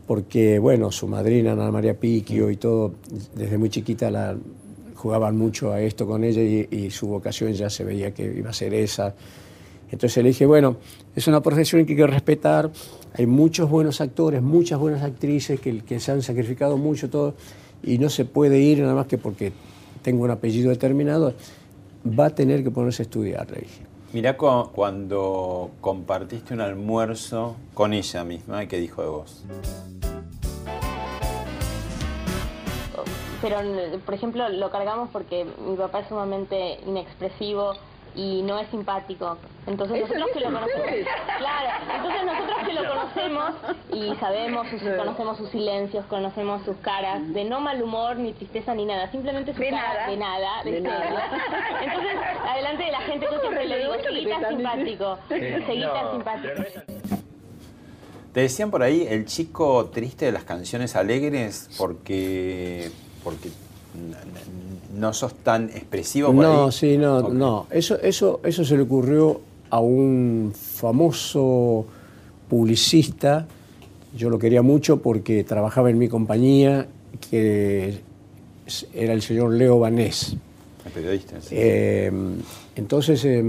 porque, bueno, su madrina, Ana María Piquio y todo, desde muy chiquita la jugaban mucho a esto con ella y, su vocación ya se veía que iba a ser esa. Entonces le dije, bueno, es una profesión que hay que respetar, hay muchos buenos actores, muchas buenas actrices que, se han sacrificado mucho, todo, y no se puede ir nada más que porque tengo un apellido determinado, va a tener que ponerse a estudiar, le dije. Mirá cu- cuando compartiste un almuerzo con ella misma, ¿qué dijo de vos? Pero por ejemplo lo cargamos porque mi papá es sumamente inexpresivo y no es simpático. Entonces Eso nosotros que lo conocemos, ustedes. claro, entonces nosotros que lo conocemos y sabemos, sus- conocemos sus silencios, conocemos sus caras, de no mal humor, ni tristeza, ni nada, simplemente su De cara nada. de nada, de, De nada. Entonces, adelante de la gente, yo siempre le digo, seguí tan simpático, seguí tan simpático. Te decían por ahí el chico triste de las canciones alegres porque, porque no sos tan expresivo por No, ahí. sí, no, no. Eso, eso, eso se le ocurrió a un famoso publicista. Yo lo quería mucho porque trabajaba en mi compañía, que era el señor Leo Vanés. El periodista. sí. Eh, entonces eh,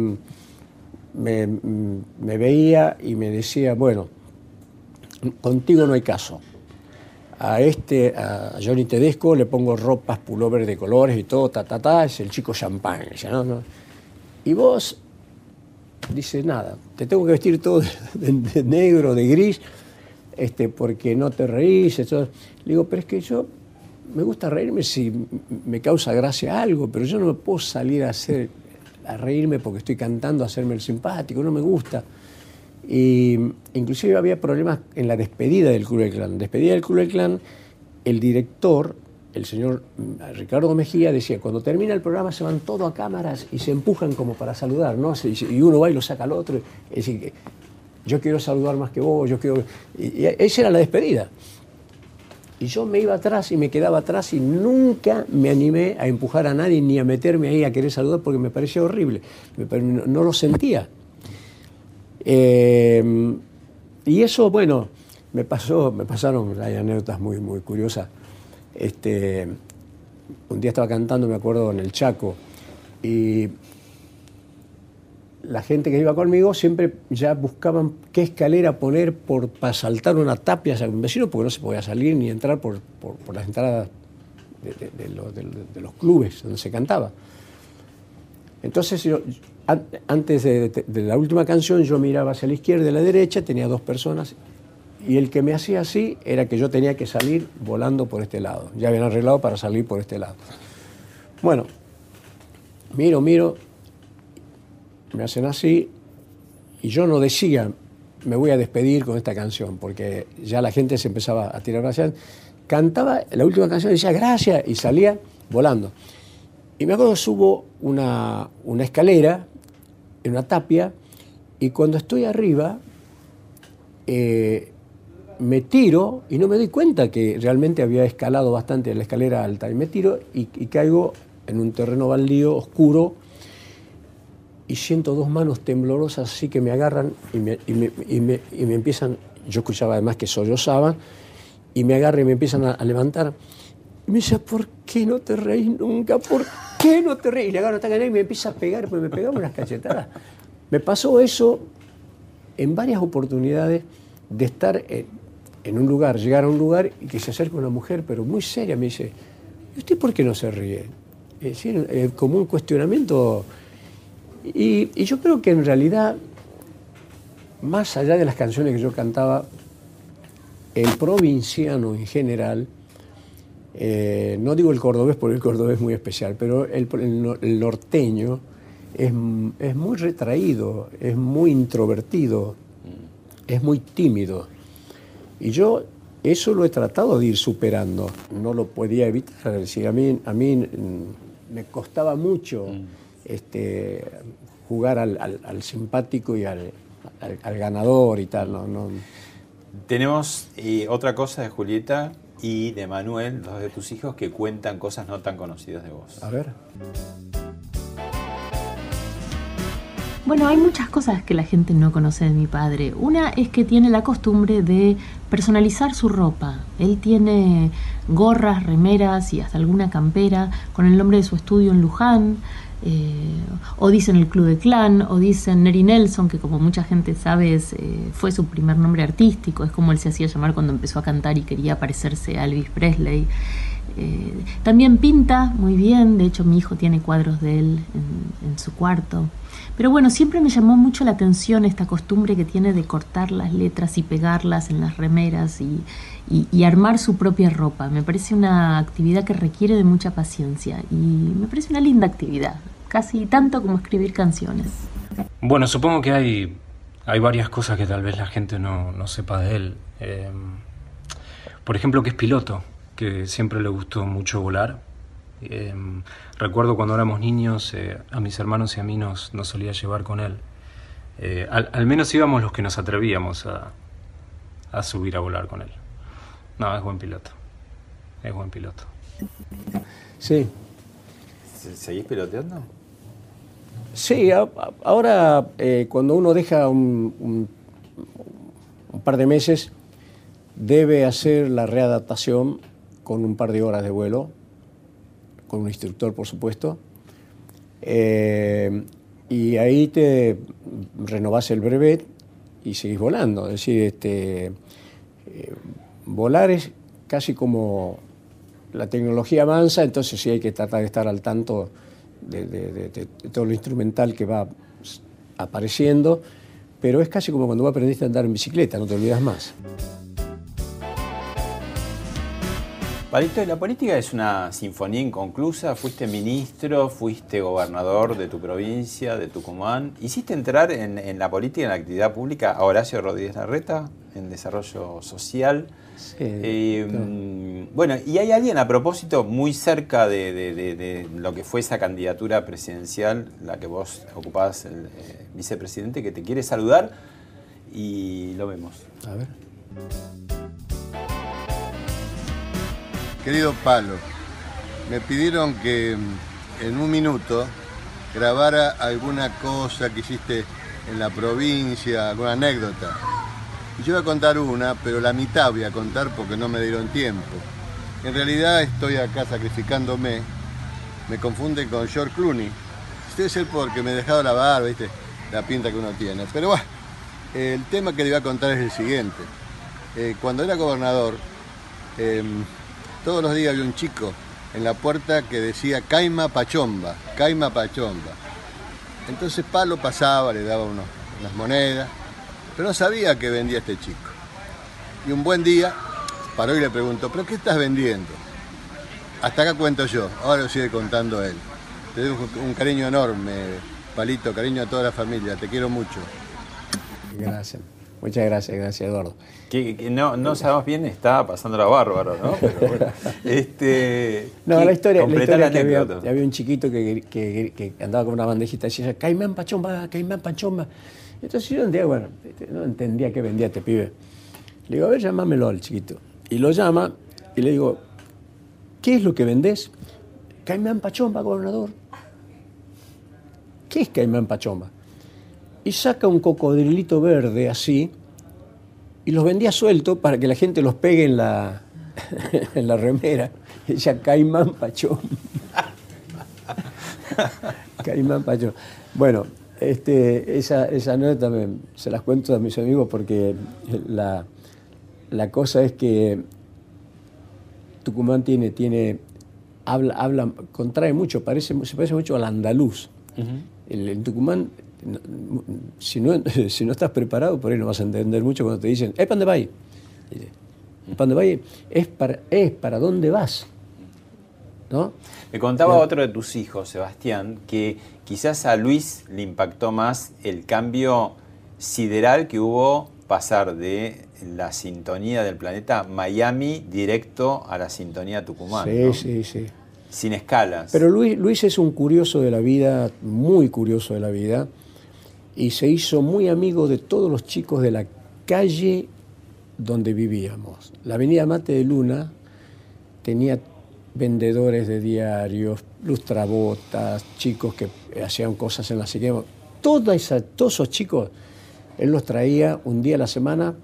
me, me veía y me decía, bueno, contigo no hay caso. A este, a Johnny Tedesco, le pongo ropas, pullover de colores y todo, ta, ta, ta, es el chico champán. "No, no". Y vos, dice, nada, te tengo que vestir todo de, negro, de gris, este, porque no te reís. esto". Le digo, pero es que yo me gusta reírme si me causa gracia algo, pero yo no me puedo salir a hacer a reírme porque estoy cantando, a hacerme el simpático, no me gusta. Y inclusive había problemas en la despedida del Club del Clan. Despedida del Club del Clan, el director, el señor mm, Ricardo Mejía, decía, cuando termina el programa se van todos a cámaras y se empujan como para saludar, ¿no? Y uno va y lo saca al otro. Es decir, yo quiero saludar más que vos, yo quiero... Esa era la despedida. Y yo me iba atrás y me quedaba atrás y nunca me animé a empujar a nadie ni a meterme ahí a querer saludar porque me parecía horrible. No lo sentía. Eh, y eso, bueno, me pasó, me pasaron, hay anécdotas muy, muy curiosas. Este, un día estaba cantando, me acuerdo, en el Chaco, y la gente que iba conmigo siempre ya buscaban qué escalera poner por, para saltar una tapia hacia un vecino, porque no se podía salir ni entrar por, por- las entradas de, de- los- clubes donde se cantaba. Entonces, yo, antes de, la última canción, yo miraba hacia la izquierda y la derecha, tenía dos personas, y el que me hacía así era que yo tenía que salir volando por este lado. Ya habían arreglado para salir por este lado. Bueno, miro, miro, me hacen así, y yo no decía, me voy a despedir con esta canción, porque ya la gente se empezaba a tirar hacia Cantaba la última canción decía gracias, y salía volando. Y me acuerdo subo una, una escalera en una tapia, y cuando estoy arriba, eh, me tiro y no me doy cuenta que realmente había escalado bastante la escalera alta. Y me tiro y, caigo en un terreno baldío, oscuro, y siento dos manos temblorosas así que me agarran y me, y me- y me- empiezan, yo escuchaba además que sollozaban, y me agarran y me empiezan a levantar. Me dice, ¿por qué no te reís nunca? ¿Por qué no te reís? Y le agarro esta cadena y me empieza a pegar, pues me pegaba unas cachetadas. Me pasó eso en varias oportunidades de estar en, un lugar, llegar a un lugar y que se acerca una mujer, pero muy seria, me dice, ¿y usted por qué no se ríe? Es eh, como un cuestionamiento. Y, y yo creo que en realidad, más allá de las canciones que yo cantaba, el provinciano en general, eh, no digo el cordobés porque el cordobés es muy especial, pero el, el no- el norteño es, es muy retraído, es muy introvertido, es muy tímido. Y yo eso lo he tratado de ir superando, no lo podía evitar. Es decir, a mí, a mí mm, me costaba mucho este, jugar al, al- al simpático y al, al- al ganador y tal. No, no, Tenemos eh, otra cosa de Julieta y de Manuel, dos de tus hijos, que cuentan cosas no tan conocidas de vos. a ver. Bueno, hay muchas cosas que la gente no conoce de mi padre. Una es que tiene la costumbre de personalizar su ropa. Él tiene gorras, remeras y hasta alguna campera con el nombre de su estudio en Luján. Eh, o dicen el Club de Clan, o dicen Neri Nelson, que como mucha gente sabe es, eh, fue su primer nombre artístico, es como él se hacía llamar cuando empezó a cantar y quería parecerse a Elvis Presley. Eh, también pinta muy bien, de hecho mi hijo tiene cuadros de él en, su cuarto. Pero bueno, siempre me llamó mucho la atención esta costumbre que tiene de cortar las letras y pegarlas en las remeras y- y armar su propia ropa. Me parece una actividad que requiere de mucha paciencia y me parece una linda actividad, casi tanto como escribir canciones. Bueno, supongo que hay, hay varias cosas que tal vez la gente no, no sepa de él. Eh, por ejemplo, que es piloto, que siempre le gustó mucho volar. Eh, recuerdo cuando éramos niños, eh, a mis hermanos y a mí nos, nos solía llevar con él. Eh, al, al menos íbamos los que nos atrevíamos a, a subir a volar con él. No, es buen piloto. Es buen piloto. Sí, ¿Se- ¿Seguís piloteando? Sí, ahora eh, cuando uno deja un par de meses, debe hacer la readaptación con un par de horas de vuelo, con un instructor, por supuesto. Eh, y ahí te renovás el brevet y seguís volando. Es decir, este, eh, volar es casi como la tecnología avanza, entonces sí hay que tratar de estar al tanto de, todo lo instrumental que va apareciendo, pero es casi como cuando vos aprendiste a andar en bicicleta, no te olvidas más. Palito, la política es una sinfonía inconclusa. Fuiste ministro, fuiste gobernador de tu provincia, de Tucumán. ¿Hiciste entrar en, en la política, en la actividad pública, a Horacio Rodríguez Larreta, en desarrollo social? Eh, mm, Bueno, y hay alguien a propósito muy cerca de, de- de- de lo que fue esa candidatura presidencial, la que vos ocupabas el eh, vicepresidente, que te quiere saludar y lo vemos. A ver. Querido Palo, me pidieron que mm, en un minuto grabara alguna cosa que hiciste en la provincia, alguna anécdota. Yo voy a contar una, pero la mitad voy a contar porque no me dieron tiempo. En realidad estoy acá sacrificándome. Me confunden con George Clooney. Debe ser porque me he dejado la barba, ¿viste? La pinta que uno tiene. Pero bueno, el tema que le voy a contar es el siguiente. Eh, cuando era gobernador, em, todos los días había un chico en la puerta que decía Caima Pachomba, Caima Pachomba. Entonces Palo pasaba, le daba unas monedas, pero no sabía qué vendía este chico. Y un buen día paró y le preguntó, ¿pero qué estás vendiendo? Hasta acá cuento yo, ahora lo sigue contando él. Te un, un cariño enorme, Palito, cariño a toda la familia, te quiero mucho. Gracias. Muchas gracias, gracias Eduardo. Que, que no, no sabemos bien, está pasando la bárbaro, ¿no? Pero bueno, <laughs> este, No, ¿qué- la historia, la historia es que había, había un chiquito que, que- que andaba con una bandejita y decía, Caimán Pachomba, Caimán Pachomba. Entonces yo un día, bueno, este, no entendía qué vendía este pibe. Le digo, a ver, llamámelo al chiquito. Y lo llama y le digo, ¿qué es lo que vendés? Caimán Pachomba, gobernador. ¿Qué es Caimán Pachomba? Y saca un cocodrilito verde así y los vendía suelto para que la gente los pegue en la, <laughs> en la remera. Decía Caimán Pachomba. <laughs> Caimán Pachomba. Bueno, este, esa, esa anécdota me- se las cuento a mis amigos porque la, la cosa es que Tucumán tiene, tiene habla, habla, contrae mucho, parece, se parece mucho al andaluz. El, en Tucumán, si no, <laughs> si no estás preparado, por ahí no vas a entender mucho cuando te dicen, ¿eh, ¿Para dónde vais? Es para, es para dónde vas. ¿No? Me contaba otro de tus hijos, Sebastián, que quizás a Luis le impactó más el cambio sideral que hubo pasar de la sintonía del planeta Miami directo a la sintonía Tucumán. Sí, ¿no? sí, sí. Sin escalas. Pero Luis, Luis es un curioso de la vida, muy curioso de la vida, y se hizo muy amigo de todos los chicos de la calle donde vivíamos. La avenida Mate de Luna tenía vendedores de diarios, lustrabotas, chicos que hacían cosas en la sequía. Todos esos chicos, él los traía un día a la semana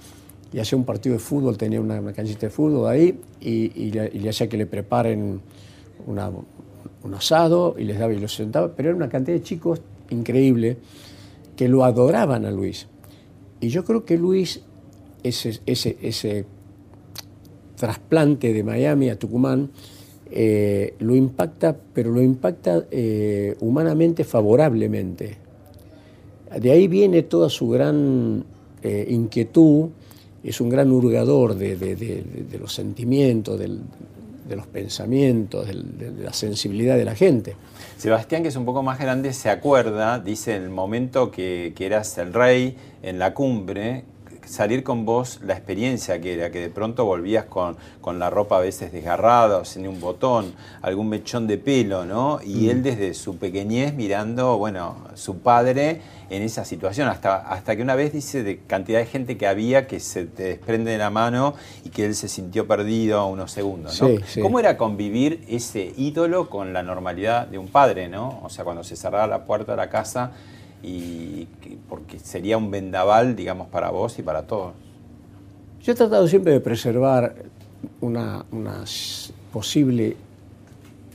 y hacía un partido de fútbol, tenía una, canchita de fútbol ahí y, le, hacía que le preparen un asado y les daba y los sentaba, pero era una cantidad de chicos increíble que lo adoraban a Luis. Y yo creo que Luis, ese, ese, ese trasplante de Miami a Tucumán, eh, lo impacta, pero lo impacta eh, humanamente favorablemente. De ahí viene toda su gran eh, inquietud, es un gran hurgador de, de- de- de los sentimientos, del- de los pensamientos, de, la sensibilidad de la gente. Sebastián, que es un poco más grande, se acuerda, dice, el momento que, que eras el rey en la cumbre, salir con vos, la experiencia que era, que de pronto volvías con, con la ropa a veces desgarrada o sin un botón, algún mechón de pelo, ¿no? Y Mm. él desde su pequeñez mirando, bueno, su padre en esa situación, hasta, hasta que una vez dice de cantidad de gente que había que se te desprende de la mano y que él se sintió perdido unos segundos, ¿no? Sí, sí. ¿Cómo era convivir ese ídolo con la normalidad de un padre, ¿no? O sea, cuando se cerraba la puerta de la casa y que- porque sería un vendaval, digamos, para vos y para todos. Yo he tratado siempre de preservar una, posible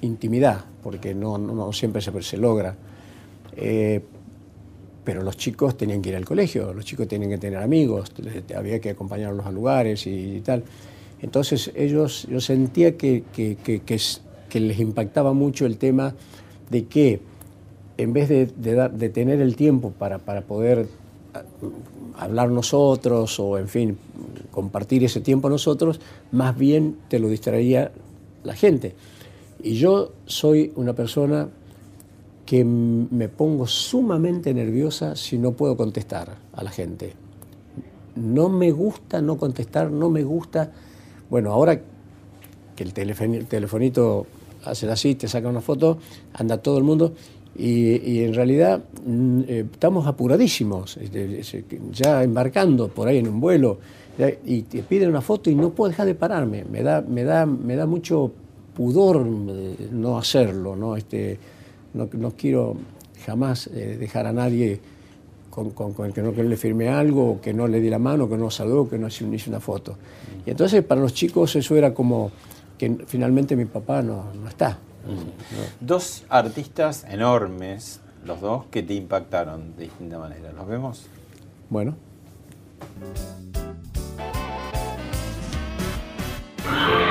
intimidad, porque no, no- siempre se, se logra. Eh, pero los chicos tenían que ir al colegio, los chicos tenían que tener amigos, había que acompañarlos a lugares y, tal. Entonces ellos, yo sentía que, que- que- que les impactaba mucho el tema de que en vez de, de tener el tiempo para, poder ah, hablar nosotros o, en fin, compartir ese tiempo nosotros, más bien te lo distraía la gente. Y yo soy una persona que me pongo sumamente nerviosa si no puedo contestar a la gente. No me gusta no contestar, no me gusta... Bueno, ahora que el telefoni- el telefonito hace así, te saca una foto, anda todo el mundo y, y en realidad mm, eh, estamos apuradísimos, este, ese- ya embarcando por ahí en un vuelo y te piden una foto y no puedo dejar de pararme, me da, me da, me da mucho pudor eh, no hacerlo, ¿no? Este, no, no quiero jamás eh, dejar a nadie con, con- con el que no que le firme algo, que no le di la mano, que no saludó, que no hice una foto. Y entonces para los chicos eso era como que finalmente mi papá no, no está. Dos artistas enormes, los dos, que te impactaron de distinta manera. ¿Los vemos? Bueno.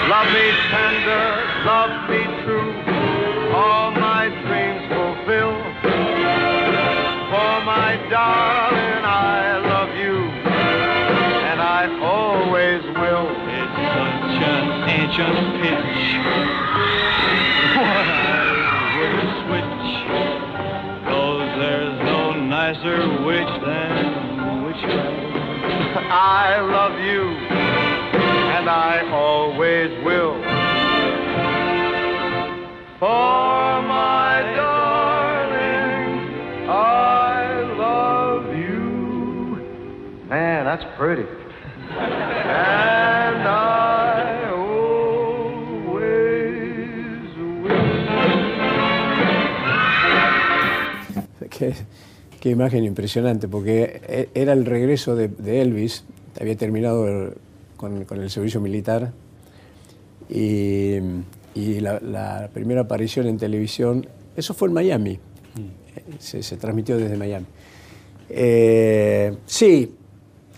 Love me tender, love me true, all my dreams fulfill. For my darling, I love you and I always will. For my darling, I love you. Man, that's pretty. and I Qué, qué imagen impresionante, porque e- era el regreso de, de Elvis, había terminado el- con, con el servicio militar y, y la, la primera aparición en televisión, eso fue en Miami, Eh, se, se transmitió desde Miami. Eh, sí,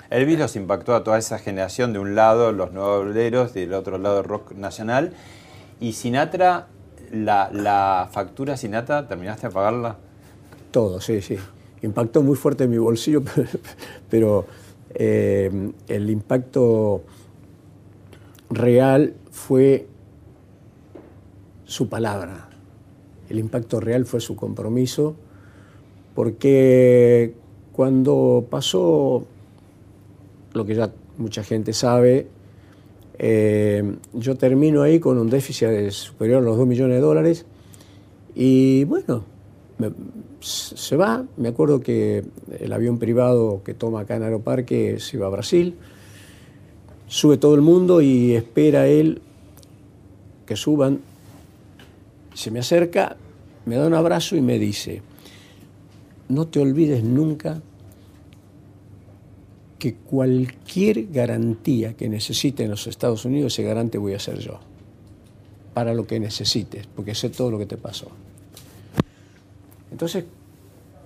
Elvis los impactó a toda esa generación, de un lado los nuevos obreros, del otro lado el rock nacional. Y Sinatra, la, la factura Sinatra, ¿terminaste de pagarla? Todo, sí, sí. Impactó muy fuerte en mi bolsillo, <laughs> pero, eh, el impacto real fue su palabra. El impacto real fue su compromiso, porque cuando pasó lo que ya mucha gente sabe, eh, yo termino ahí con un déficit superior a los 2 millones de dólares y bueno, me- se va. Me acuerdo que el avión privado que toma acá en Aeroparque se iba a Brasil. Sube todo el mundo y espera él que suban. Se me acerca, me da un abrazo y me dice, no te olvides nunca que cualquier garantía que necesite en los Estados Unidos, ese garante voy a ser yo. Para lo que necesites, porque sé todo lo que te pasó. Entonces,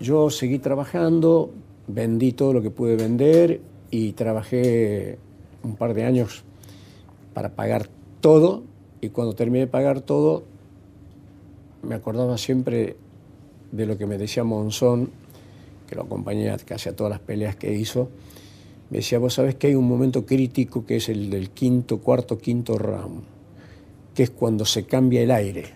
yo seguí trabajando, vendí todo lo que pude vender y trabajé un par de años para pagar todo. Y cuando terminé de pagar todo, me acordaba siempre de lo que me decía Monzón, que lo acompañé casi a todas las peleas que hizo. Me decía, vos sabés que hay un momento crítico que es el del quinto, cuarto, quinto round, que es cuando se cambia el aire.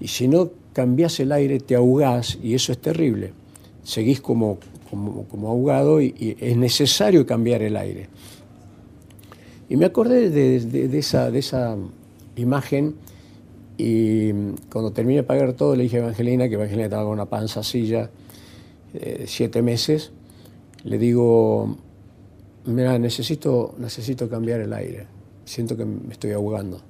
Y si no cambias el aire, te ahogás y eso es terrible. Seguís como, como, como ahogado y, es necesario cambiar el aire. Y me acordé de esa, de esa imagen y cuando terminé de pagar todo le dije a Evangelina, que Evangelina estaba con una panza silla, eh, siete meses, le digo, mira, necesito, necesito cambiar el aire, siento que me estoy ahogando.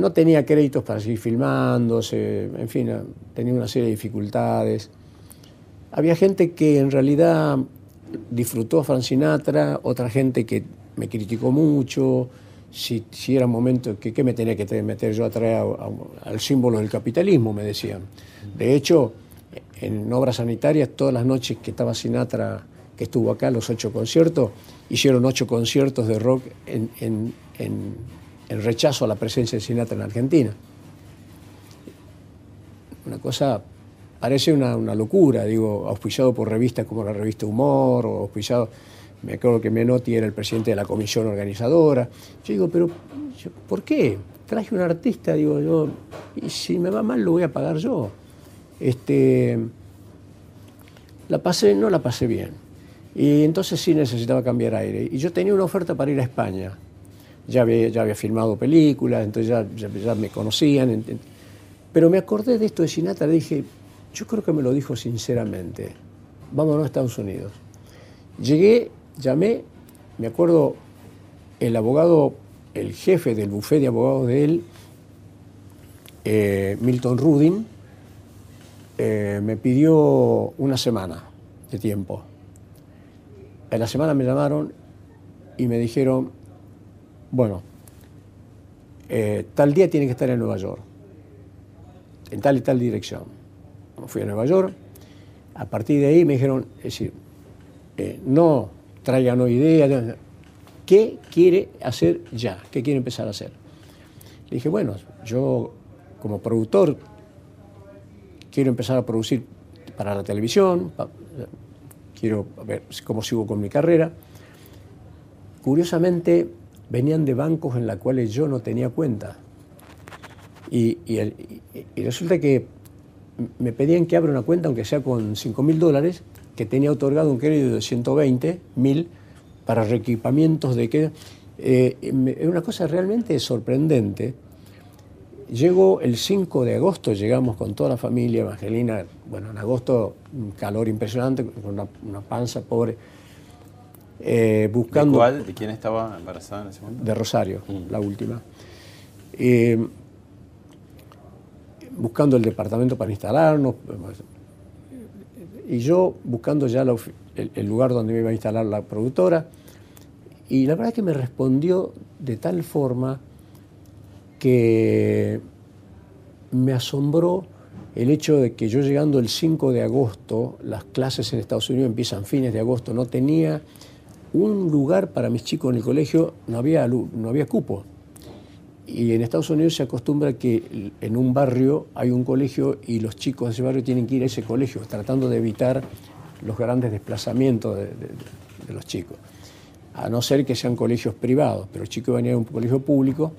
No tenía créditos para seguir filmando, se- en fin, eh, tenía una serie de dificultades. Había gente que en realidad disfrutó a Frank Sinatra, otra gente que me criticó mucho, si, era momento, que qué me tenía que te- meter yo a traer al símbolo del capitalismo, me decían. De hecho, en obras sanitarias, todas las noches que estaba Sinatra, que estuvo acá, los ocho conciertos, hicieron ocho conciertos de rock en- en- en rechazo a la presencia de Sinatra en Argentina. Una cosa, parece una, locura, digo, auspiciado por revistas como la revista Humor, o auspiciado, me acuerdo que Menotti era el presidente de la comisión organizadora. Yo digo, pero ¿por qué? Traje un artista, digo yo, y si me va mal lo voy a pagar yo. Este, la pasé, no la pasé bien. Y entonces sí necesitaba cambiar aire. Y yo tenía una oferta para ir a España. Ya había, ya había filmado películas, entonces ya, ya- me conocían. Pero me acordé de esto de Sinatra, dije, yo creo que me lo dijo sinceramente, vámonos a Estados Unidos. Llegué, llamé, me acuerdo, el abogado, el jefe del bufete de abogados de él, eh, Milton Rudin, eh, me pidió una semana de tiempo. En la semana me llamaron y me dijeron, bueno, eh, tal día tiene que estar en Nueva York, en tal y tal dirección. Fui a Nueva York, a partir de ahí me dijeron, es decir, eh, no traigan ideas, ¿qué quiere hacer ya? ¿Qué quiere empezar a hacer? Le dije, bueno, yo como productor quiero empezar a producir para la televisión, quiero ver cómo sigo con mi carrera. Curiosamente, venían de bancos en los cuales yo no tenía cuenta. Y, y resulta que me pedían que abra una cuenta, aunque sea con 5 mil dólares, que tenía otorgado un crédito de 120 mil para reequipamientos de que... eh, es una cosa realmente sorprendente. Llego el 5 de agosto, llegamos con toda la familia, Evangelina, bueno, en agosto un calor impresionante, con una panza pobre, eh, ¿De buscando cuál? ¿De quién estaba embarazada en ese momento? de Rosario, la última. Eh, buscando el departamento para instalarnos. Y yo buscando ya la el lugar donde me iba a instalar la productora. Y la verdad es que me respondió de tal forma que me asombró el hecho de que yo llegando el 5 de agosto, las clases en Estados Unidos empiezan fines de agosto, no tenía un lugar para mis chicos en el colegio, no había, no había cupo. Y en Estados Unidos se acostumbra que en un barrio hay un colegio y los chicos de ese barrio tienen que ir a ese colegio, tratando de evitar los grandes desplazamientos de, los chicos. A no ser que sean colegios privados, pero los chicos venían a un colegio público.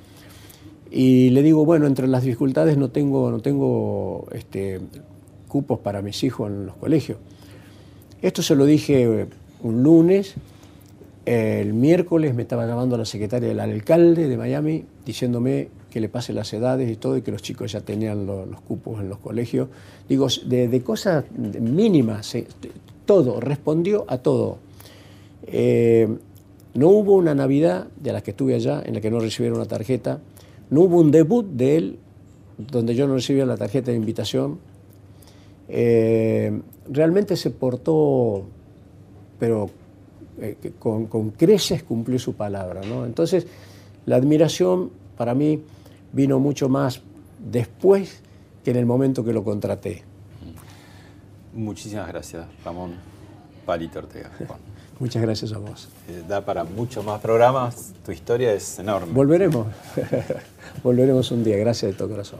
Y le digo, bueno, entre las dificultades no tengo, no tengo este, cupos para mis hijos en los colegios. Esto se lo dije un lunes, el miércoles me estaba llamando la secretaria del alcalde de Miami diciéndome que le pase las edades y todo y que los chicos ya tenían los cupos en los colegios. Digo, de, cosas mínimas, todo, respondió a todo. Eh, no hubo una Navidad de las que estuve allá en la que no recibiera una tarjeta. No hubo un debut de él donde yo no recibía la tarjeta de invitación. Eh, realmente se portó, pero eh, con, con, creces cumplió su palabra. ¿no? Entonces, la admiración para mí vino mucho más después que en el momento que lo contraté. Muchísimas gracias, Ramón Palito Ortega. <laughs> Muchas gracias a vos. Eh, da para muchos más programas, tu historia es enorme. Volveremos, <laughs> volveremos un día, gracias de todo corazón.